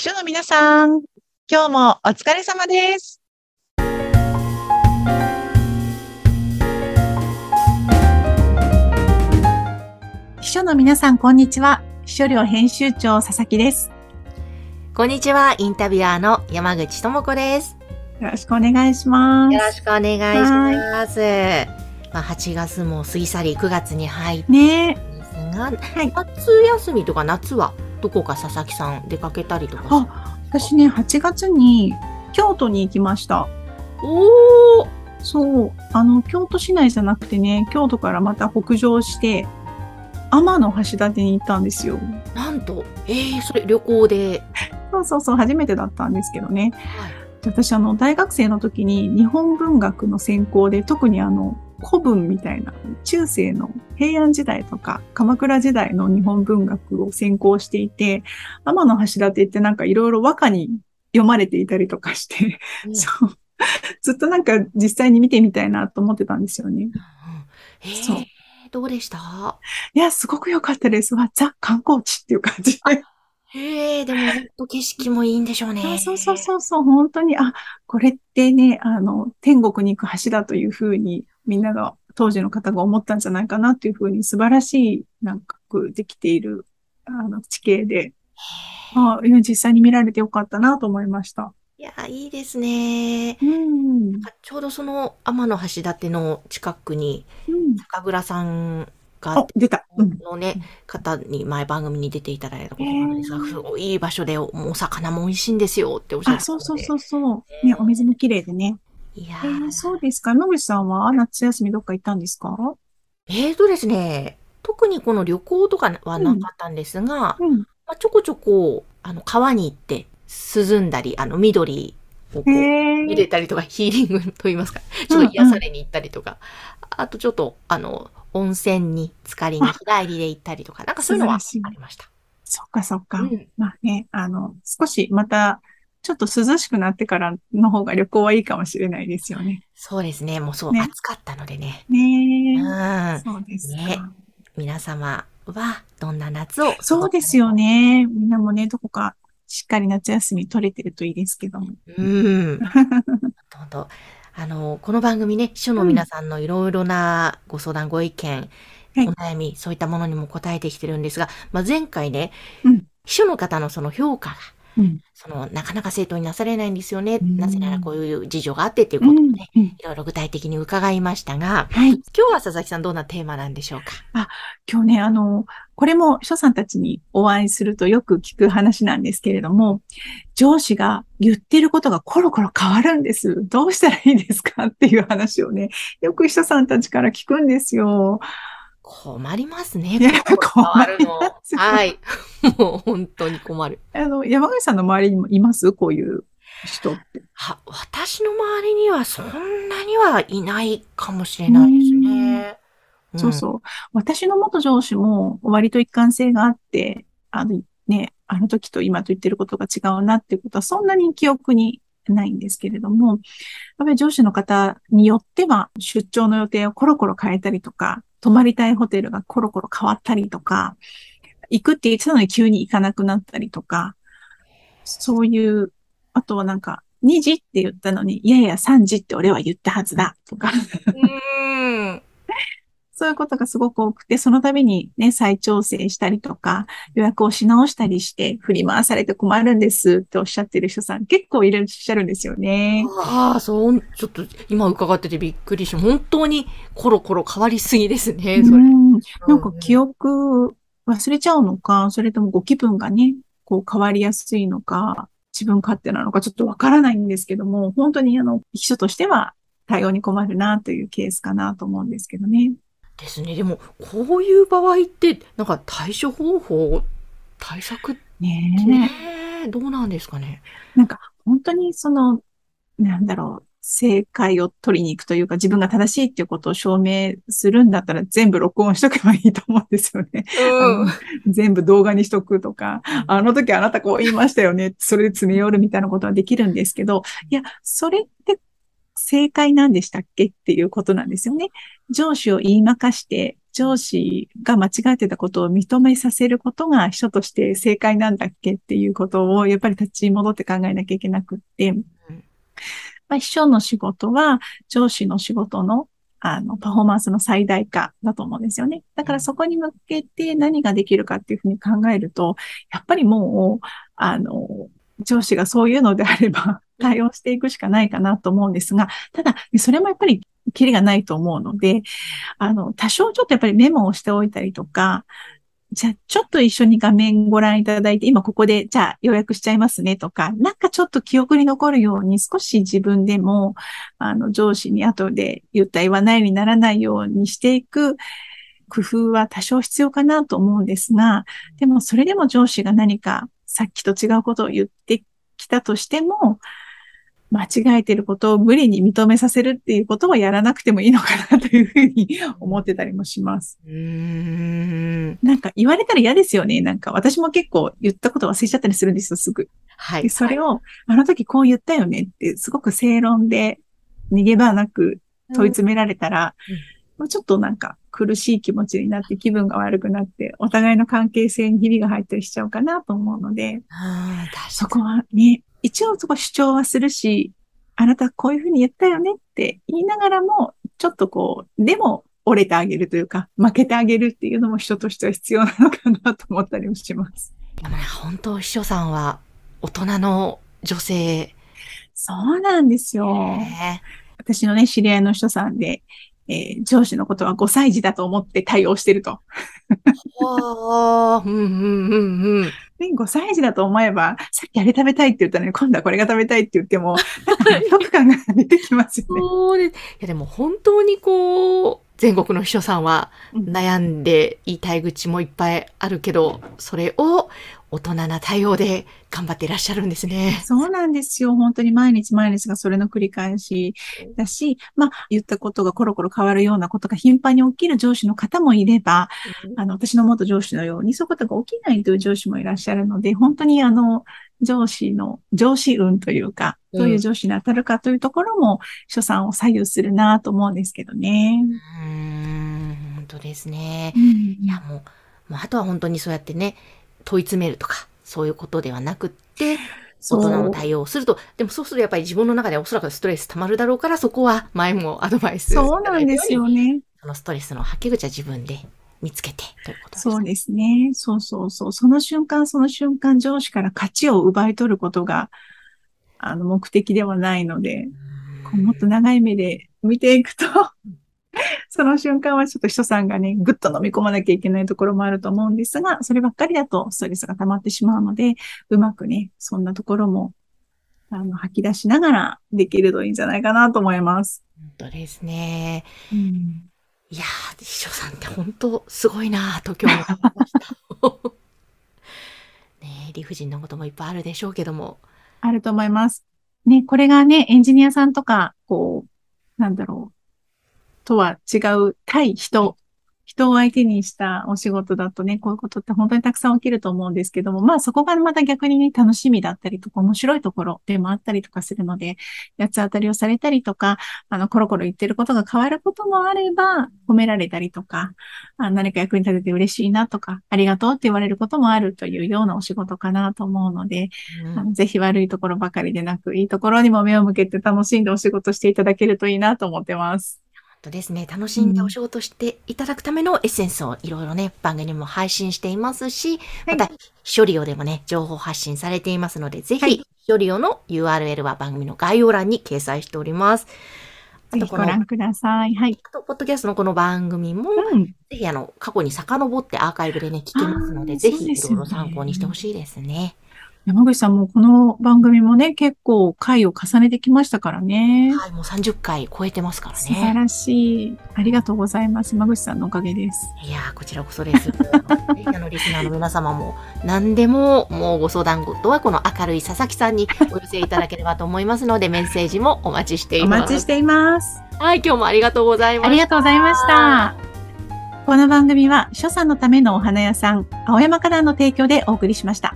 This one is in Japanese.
秘書の皆さん、今日もお疲れ様です。秘書の皆さん、こんにちは。秘書寮編集長、佐々木です。こんにちは、インタビュアーの山口智子です。よろしくお願いします。よろしくお願いします。まあ、8月も過ぎ去り9月に入ってねですが、はい夏休みとか夏は？どこか佐々木さん出かけたりとかあ私ね、8月に京都に行きました。おーそう、あの、京都市内じゃなくてね、京都からまた北上して、天橋立に行ったんですよ。なんと、えー、それ旅行で。そうそうそう、初めてだったんですけどね。はいで私、あの、大学生の時に日本文学の専攻で、特にあの、古文みたいな、中世の平安時代とか、鎌倉時代の日本文学を専攻していて、天橋立ってなんかいろいろ和歌に読まれていたりとかして、うん そう。ずっとなんか実際に見てみたいなと思ってたんですよね。えーそうどうでした？いや、すごく良かったです。わ、ザ観光地っていう感じ。えー、でも本当景色もいいんでしょうね。あそうそうそうそう、本当に、あ、これってね、あの、天国に行く橋だというふうに、みんなが、当時の方が思ったんじゃないかなっていうふうに、素晴らしい、なんか、できている、あの、地形で、あ実際に見られてよかったなと思いました。いや、いいですね。うん。ちょうどその天橋立の近くにうん。酒蔵さんがあ、出た。うん。のね、方に前番組に出ていただいたことがあるんですが、すごいいい場所でおお魚も美味しいんですよっておっしゃっあ、てたので。そうそうそうそう。ね、お水も綺麗でね。いやえー、ーそうですか。野口さんは夏休みどっか行ったんですか？えーとですね、特にこの旅行とかはなかったんですが、うん。まあ、ちょこちょこ、あの、川に行って涼んだり、あの、緑をこう、へ見れたりとか、ヒーリングと言いますか、ちょっと癒されに行ったりとか、あとちょっと、あの、温泉に浸かりに日帰りで行ったりとか、なんかそういうのはありました。そっかそっか。うんまあね、あの、少しまた、ちょっと涼しくなってからの方が旅行はいいかもしれないですよね。そうですね、もうそう、ね暑かったのでね。ねうえ。ん。そうですか。ね皆様はどんな夏をそうですよ。ね。みんなもね、どこかしっかり夏休み取れてるといいですけども。うん。どんどんあの、この番組ね、秘書の皆さんのいろいろなご相談、ご意見、はい。お悩み、そういったものにも答えてきてるんですが、まあ、前回ね、うん。秘書の方のその評価が、うん。その、なかなか正当になされないんですよね。うんなぜならこういう事情があってっていううんことをね、。うんいろいろ具体的に伺いましたが、はい。今日は佐々木さんどんなテーマなんでしょうか？今日ね、あの、これも秘書さんたちにお会いするとよく聞く話なんですけれども、上司が言ってることがコロコロ変わるんです。どうしたらいいですか？っていう話をね、よく秘書さんたちから聞くんですよ。困りますね。いや変わるの。はい。もう本当に困る。あの、山口さんの周りにもいます？こういう人って。は、私の周りにはそんなにはいないかもしれないですね。そうそう。私の元上司も割と一貫性があって、あのね、あの時と今と言ってることが違うなっていうことはそんなに記憶にないんですけれども、やっぱり上司の方によっては出張の予定をコロコロ変えたりとか、泊まりたいホテルがコロコロ変わったりとか、行くって言ってたのに急に行かなくなったりとか、そういう、あとはなんか、2時って言ったのに、いやいや3時って俺は言ったはずだとか、うん。うん。そういうことがすごく多くて、その度にね、再調整したりとか、予約をし直したりして、振り回されて困るんですっておっしゃってる人さん結構いらっしゃるんですよね。ああ、そう、ちょっと今伺っててびっくりし、本当にコロコロ変わりすぎですね、それ。うん、なんかうん記憶忘れちゃうのか、それともご気分がね、こう変わりやすいのか、自分勝手なのかちょっとわからないんですけども、本当にあの、秘書としては対応に困るなというケースかなと思うんですけどね。ですね。でも、こういう場合って、なんか対処方法、対策ってねえ。ね、どうなんですかね？なんか、本当にその、なんだろう、正解を取りに行くというか、自分が正しいっていうことを証明するんだったら全部録音しとけばいいと思うんですよね。うん。全部動画にしとくとか、あの時あなたこう言いましたよね。それで詰め寄るみたいなことはできるんですけど、いや、それって正解なんでしたっけっていうことなんですよね。上司を言いまかして、上司が間違ってたことを認めさせることが秘書として正解なんだっけっていうことをやっぱり立ち戻って考えなきゃいけなくって、まあ、秘書の仕事は上司の仕事のあの、パフォーマンスの最大化だと思うんですよね。だからそこに向けて何ができるかっていうふうに考えると、やっぱりもう、あの、上司がそういうのであれば対応していくしかないかなと思うんですが、ただ、それもやっぱりキリがないと思うので、あの、多少ちょっとやっぱりメモをしておいたりとか、じゃあ、ちょっと一緒に画面ご覧いただいて、今ここで、じゃあ予約しちゃいますねとか、なんかちょっと記憶に残るように少し自分でも、あの、上司に後で言った言わないにならないようにしていく工夫は多少必要かなと思うんですが、でもそれでも上司が何かさっきと違うことを言ってきたとしても、間違えてることを無理に認めさせるっていうことはやらなくてもいいのかなというふうに思ってたりもします。うんなんか言われたら嫌ですよね。なんか私も結構言ったこと忘れちゃったりするんですよ、すぐ。はい。それを、あの時こう言ったよねってすごく正論で逃げ場なく問い詰められたら、うん、ちょっとなんか苦しい気持ちになって気分が悪くなって、お互いの関係性にひびが入ったりしちゃうかなと思うので、そこはね、一応そこ主張はするし、あなたこういうふうに言ったよねって言いながらも、ちょっとこう、でも折れてあげるというか、負けてあげるっていうのも人としては必要なのかなと思ったりもします。でもね、本当秘書さんは大人の女性。そうなんですよ。私のね、知り合いの人さんで、えー、上司のことは5歳児だと思って対応してると。ああ、うんうんうんうん。5歳児だと思えば、さっきあれ食べたいって言ったのに、今度はこれが食べたいって言っても、納得感が出てきますよね。そうでいやでも本当にこう、全国の秘書さんは悩んで言いたい口もいっぱいあるけど、それを大人な対応で頑張っていらっしゃるんですね。そうなんですよ。本当に毎日毎日がそれの繰り返しだし、まあ、言ったことがコロコロ変わるようなことが頻繁に起きる上司の方もいれば、うん、あの、私の元上司のようにそういうことが起きないという上司もいらっしゃるので、本当にあの、上司の、上司運というか、どういう上司に当たるかというところも、所さんを左右するなと思うんですけどね。うん、本当ですね。うん、いや、もう、もうあとは本当にそうやってね、問い詰めるとか、そういうことではなくって、大人の対応をすると、でもそうするとやっぱり自分の中でおそらくストレス溜まるだろうから、そこは前もアドバイス。そうなんですよね。そのストレスの吐き口は自分で見つけてということです、そうですね。そうそうそう。その瞬間その瞬間上司から価値を奪い取ることが、あの、目的ではないので、もっと長い目で見ていくと その瞬間はちょっと人さんがね、ぐっと飲み込まなきゃいけないところもあると思うんですが、そればっかりだとストレスが溜まってしまうので、うまくね、そんなところも、あの、吐き出しながらできるといいんじゃないかなと思います。本当ですね。うん、いやー、秘書さんって本当すごいなと今日思いました。ね理不尽なこともいっぱいあるでしょうけども。あると思います。ね、これがね、エンジニアさんとか、こう、なんだろう、とは違う対人人を相手にしたお仕事だとね、こういうことって本当にたくさん起きると思うんですけども、まあそこがまた逆にね、楽しみだったりとか、面白いところでもあったりとかするので、八つ当たりをされたりとか、あの、コロコロ言ってることが変わることもあれば、褒められたりとか、あ何か役に立てて嬉しいなとか、ありがとうって言われることもあるというようなお仕事かなと思うので、うん、あのぜひ悪いところばかりでなく、いいところにも目を向けて楽しんでお仕事していただけるといいなと思ってます。とですね、楽しんでお仕事していただくためのエッセンスをいろいろね、番組も配信していますし、また、処理オでもね、情報発信されていますので、ぜひ、処理オの URL は番組の概要欄に掲載しております。あとご覧ください。はい。あと、ポッドキャストのこの番組も、うん、ぜひあの、過去に遡ってアーカイブでね、聞けますので、ぜひいろいろ参考にしてほしいですね。山口さんもこの番組もね、結構回を重ねてきましたからね。はい、もう30回超えてますからね。素晴らしい。ありがとうございます。山口さんのおかげです。いやこちらこそです。あの、リスナーの皆様も、何でも、もうご相談事はこの明るい佐々木さんにお寄せいただければと思いますので、メッセージもお待ちしています。お待ちしています。はい、今日もありがとうございました。ありがとうございました。この番組は、所さんのためのお花屋さん、青山花壇の提供でお送りしました。